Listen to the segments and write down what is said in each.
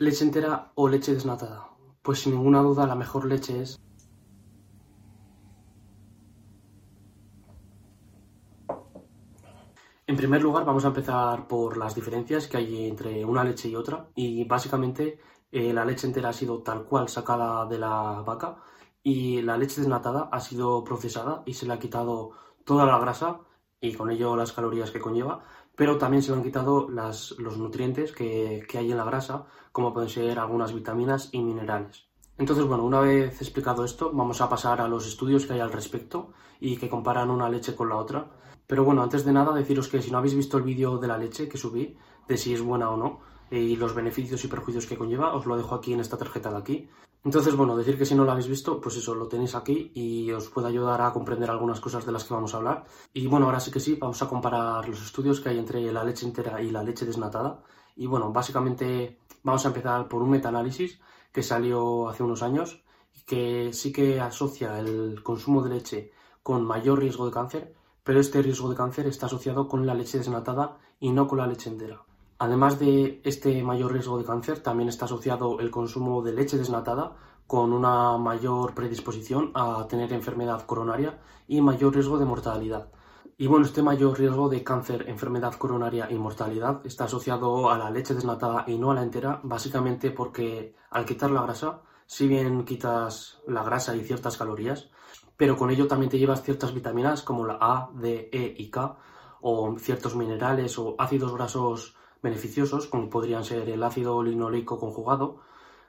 ¿Leche entera o leche desnatada? Pues sin ninguna duda la mejor leche es En primer lugar, vamos a empezar por las diferencias que hay entre una leche y otra. Y básicamente, eh, la leche entera ha sido tal cual sacada de la vaca y la leche desnatada ha sido procesada y se le ha quitado toda la grasa y con ello las calorías que conlleva, pero también se le han quitado los nutrientes que, que hay en la grasa, como pueden ser algunas vitaminas y minerales. Entonces, bueno, una vez explicado esto, vamos a pasar a los estudios que hay al respecto y que comparan una leche con la otra pero bueno, antes de nada deciros que si no habéis visto el vídeo de la leche que subí, de si es buena o no, eh, y los beneficios y perjuicios que conlleva, os lo dejo aquí en esta tarjeta de aquí. Entonces, bueno, decir que si no lo habéis visto, pues eso, lo tenéis aquí y os puede ayudar a comprender algunas cosas de las que vamos a hablar. Y bueno, ahora sí que sí, vamos a comparar los estudios que hay entre la leche entera y la leche desnatada. Y bueno, básicamente vamos a empezar por un metaanálisis que salió hace unos años y que sí que asocia el consumo de leche con mayor riesgo de cáncer pero este riesgo de cáncer está asociado con la leche desnatada y no con la leche entera. Además de este mayor riesgo de cáncer, también está asociado el consumo de leche desnatada con una mayor predisposición a tener enfermedad coronaria y mayor riesgo de mortalidad. Y bueno, este mayor riesgo de cáncer, enfermedad coronaria y mortalidad está asociado a la leche desnatada y no a la entera, básicamente porque al quitar la grasa, si bien quitas la grasa y ciertas calorías, pero con ello también te llevas ciertas vitaminas como la A, D, E y K, o ciertos minerales o ácidos grasos beneficiosos, como podrían ser el ácido linoleico conjugado,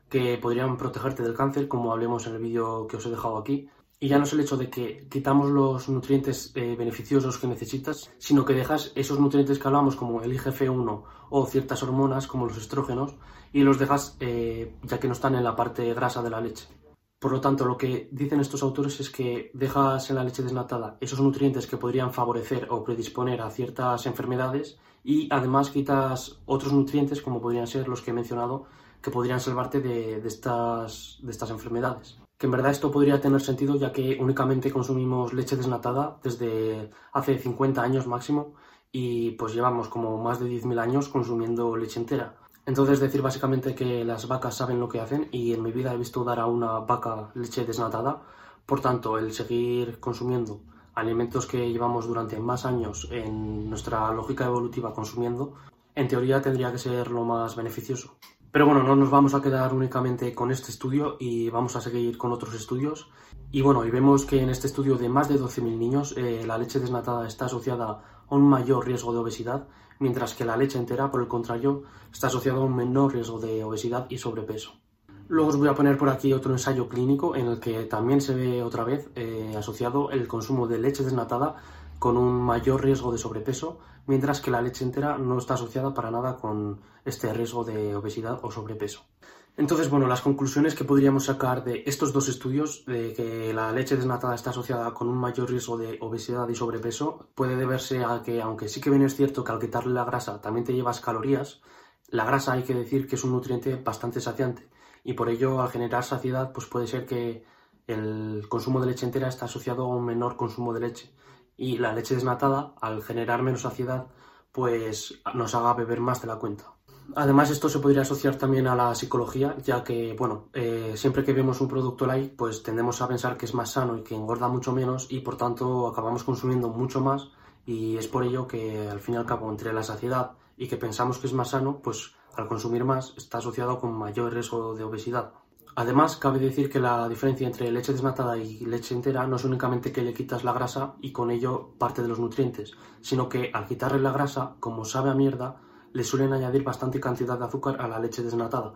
que podrían protegerte del cáncer, como hablemos en el vídeo que os he dejado aquí. Y ya no es el hecho de que quitamos los nutrientes eh, beneficiosos que necesitas, sino que dejas esos nutrientes que hablamos, como el IGF-1 o ciertas hormonas, como los estrógenos, y los dejas eh, ya que no están en la parte grasa de la leche. Por lo tanto, lo que dicen estos autores es que dejas en la leche desnatada esos nutrientes que podrían favorecer o predisponer a ciertas enfermedades y además quitas otros nutrientes como podrían ser los que he mencionado que podrían salvarte de, estas, estas enfermedades. Que en verdad esto podría tener sentido ya que únicamente consumimos leche desnatada desde hace 50 años máximo y pues llevamos como más de 10.000 años consumiendo leche entera. Entonces decir básicamente que las vacas saben lo que hacen y en mi vida he visto dar a una vaca leche desnatada. Por tanto, el seguir consumiendo alimentos que llevamos durante más años en nuestra lógica evolutiva consumiendo, en teoría tendría que ser lo más beneficioso. Pero bueno, no nos vamos a quedar únicamente con este estudio y vamos a seguir con otros estudios. Y bueno, y vemos que en este estudio de más de 12.000 niños eh, la leche desnatada está asociada a un mayor riesgo de obesidad mientras que la leche entera, por el contrario, está asociada a un menor riesgo de obesidad y sobrepeso. Luego os voy a poner por aquí otro ensayo clínico en el que también se ve otra vez eh, asociado el consumo de leche desnatada con un mayor riesgo de sobrepeso, mientras que la leche entera no está asociada para nada con este riesgo de obesidad o sobrepeso. Entonces, bueno, las conclusiones que podríamos sacar de estos dos estudios, de que la leche desnatada está asociada con un mayor riesgo de obesidad y sobrepeso, puede deberse a que, aunque sí que bien es cierto que al quitarle la grasa también te llevas calorías, la grasa hay que decir que es un nutriente bastante saciante y por ello al generar saciedad pues puede ser que el consumo de leche entera está asociado a un menor consumo de leche y la leche desnatada al generar menos saciedad pues nos haga beber más de la cuenta. Además, esto se podría asociar también a la psicología, ya que, bueno, eh, siempre que vemos un producto light, pues tendemos a pensar que es más sano y que engorda mucho menos y por tanto acabamos consumiendo mucho más y es por ello que al fin y al cabo entre la saciedad y que pensamos que es más sano, pues al consumir más está asociado con mayor riesgo de obesidad. Además, cabe decir que la diferencia entre leche desnatada y leche entera no es únicamente que le quitas la grasa y con ello parte de los nutrientes, sino que al quitarle la grasa, como sabe a mierda, le suelen añadir bastante cantidad de azúcar a la leche desnatada.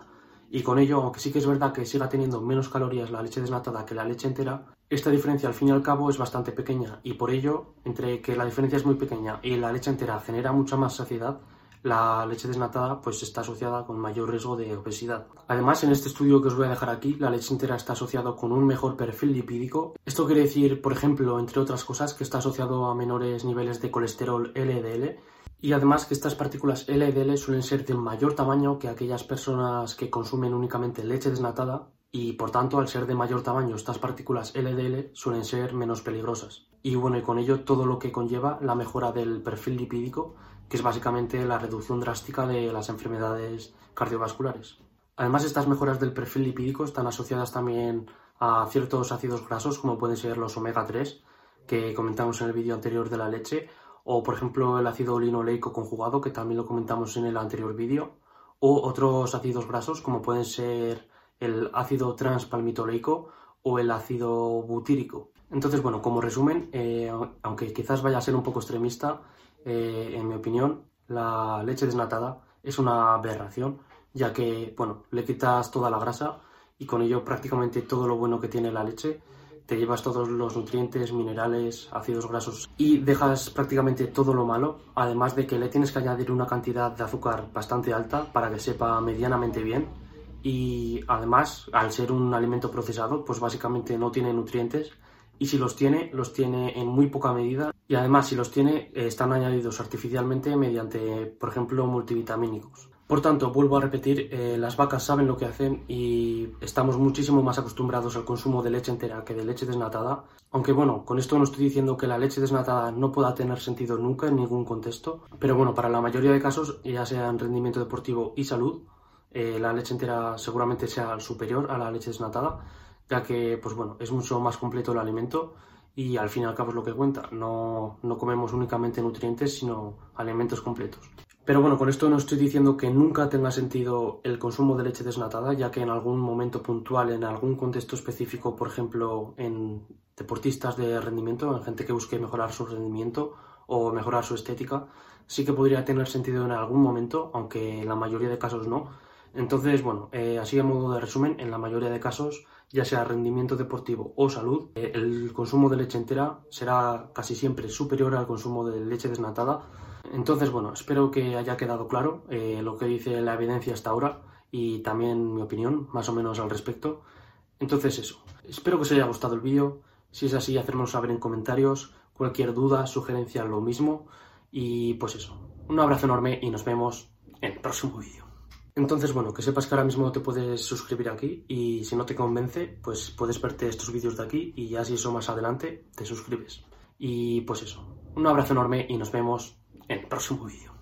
Y con ello, aunque sí que es verdad que siga teniendo menos calorías la leche desnatada que la leche entera, esta diferencia al fin y al cabo es bastante pequeña y por ello, entre que la diferencia es muy pequeña y la leche entera genera mucha más saciedad, la leche desnatada pues está asociada con mayor riesgo de obesidad. Además, en este estudio que os voy a dejar aquí, la leche entera está asociado con un mejor perfil lipídico. Esto quiere decir, por ejemplo, entre otras cosas, que está asociado a menores niveles de colesterol LDL y además que estas partículas LDL suelen ser de mayor tamaño que aquellas personas que consumen únicamente leche desnatada y por tanto al ser de mayor tamaño estas partículas LDL suelen ser menos peligrosas. Y bueno, y con ello todo lo que conlleva la mejora del perfil lipídico, que es básicamente la reducción drástica de las enfermedades cardiovasculares. Además, estas mejoras del perfil lipídico están asociadas también a ciertos ácidos grasos, como pueden ser los omega 3, que comentamos en el vídeo anterior de la leche, o por ejemplo el ácido linoleico conjugado, que también lo comentamos en el anterior vídeo, o otros ácidos grasos, como pueden ser el ácido transpalmitoleico o el ácido butírico. Entonces, bueno, como resumen, eh, aunque quizás vaya a ser un poco extremista, eh, en mi opinión, la leche desnatada es una aberración, ya que, bueno, le quitas toda la grasa y con ello prácticamente todo lo bueno que tiene la leche. Te llevas todos los nutrientes, minerales, ácidos grasos y dejas prácticamente todo lo malo, además de que le tienes que añadir una cantidad de azúcar bastante alta para que sepa medianamente bien. Y además, al ser un alimento procesado, pues básicamente no tiene nutrientes. Y si los tiene, los tiene en muy poca medida. Y además si los tiene, están añadidos artificialmente mediante, por ejemplo, multivitamínicos. Por tanto, vuelvo a repetir, eh, las vacas saben lo que hacen y estamos muchísimo más acostumbrados al consumo de leche entera que de leche desnatada. Aunque bueno, con esto no estoy diciendo que la leche desnatada no pueda tener sentido nunca en ningún contexto, pero bueno, para la mayoría de casos, ya sea en rendimiento deportivo y salud, eh, la leche entera seguramente sea superior a la leche desnatada, ya que pues bueno, es mucho más completo el alimento y al fin y al cabo es lo que cuenta. No, no comemos únicamente nutrientes, sino alimentos completos. Pero bueno, con esto no estoy diciendo que nunca tenga sentido el consumo de leche desnatada, ya que en algún momento puntual, en algún contexto específico, por ejemplo, en deportistas de rendimiento, en gente que busque mejorar su rendimiento o mejorar su estética, sí que podría tener sentido en algún momento, aunque en la mayoría de casos no. Entonces, bueno, eh, así a modo de resumen, en la mayoría de casos, ya sea rendimiento deportivo o salud, eh, el consumo de leche entera será casi siempre superior al consumo de leche desnatada entonces, bueno, espero que haya quedado claro eh, lo que dice la evidencia hasta ahora y también mi opinión, más o menos al respecto. Entonces, eso. Espero que os haya gustado el vídeo. Si es así, hacérmelo saber en comentarios. Cualquier duda, sugerencia, lo mismo. Y pues eso. Un abrazo enorme y nos vemos en el próximo vídeo. Entonces, bueno, que sepas que ahora mismo te puedes suscribir aquí y si no te convence, pues puedes verte estos vídeos de aquí y ya si eso más adelante, te suscribes. Y pues eso. Un abrazo enorme y nos vemos en el próximo vídeo.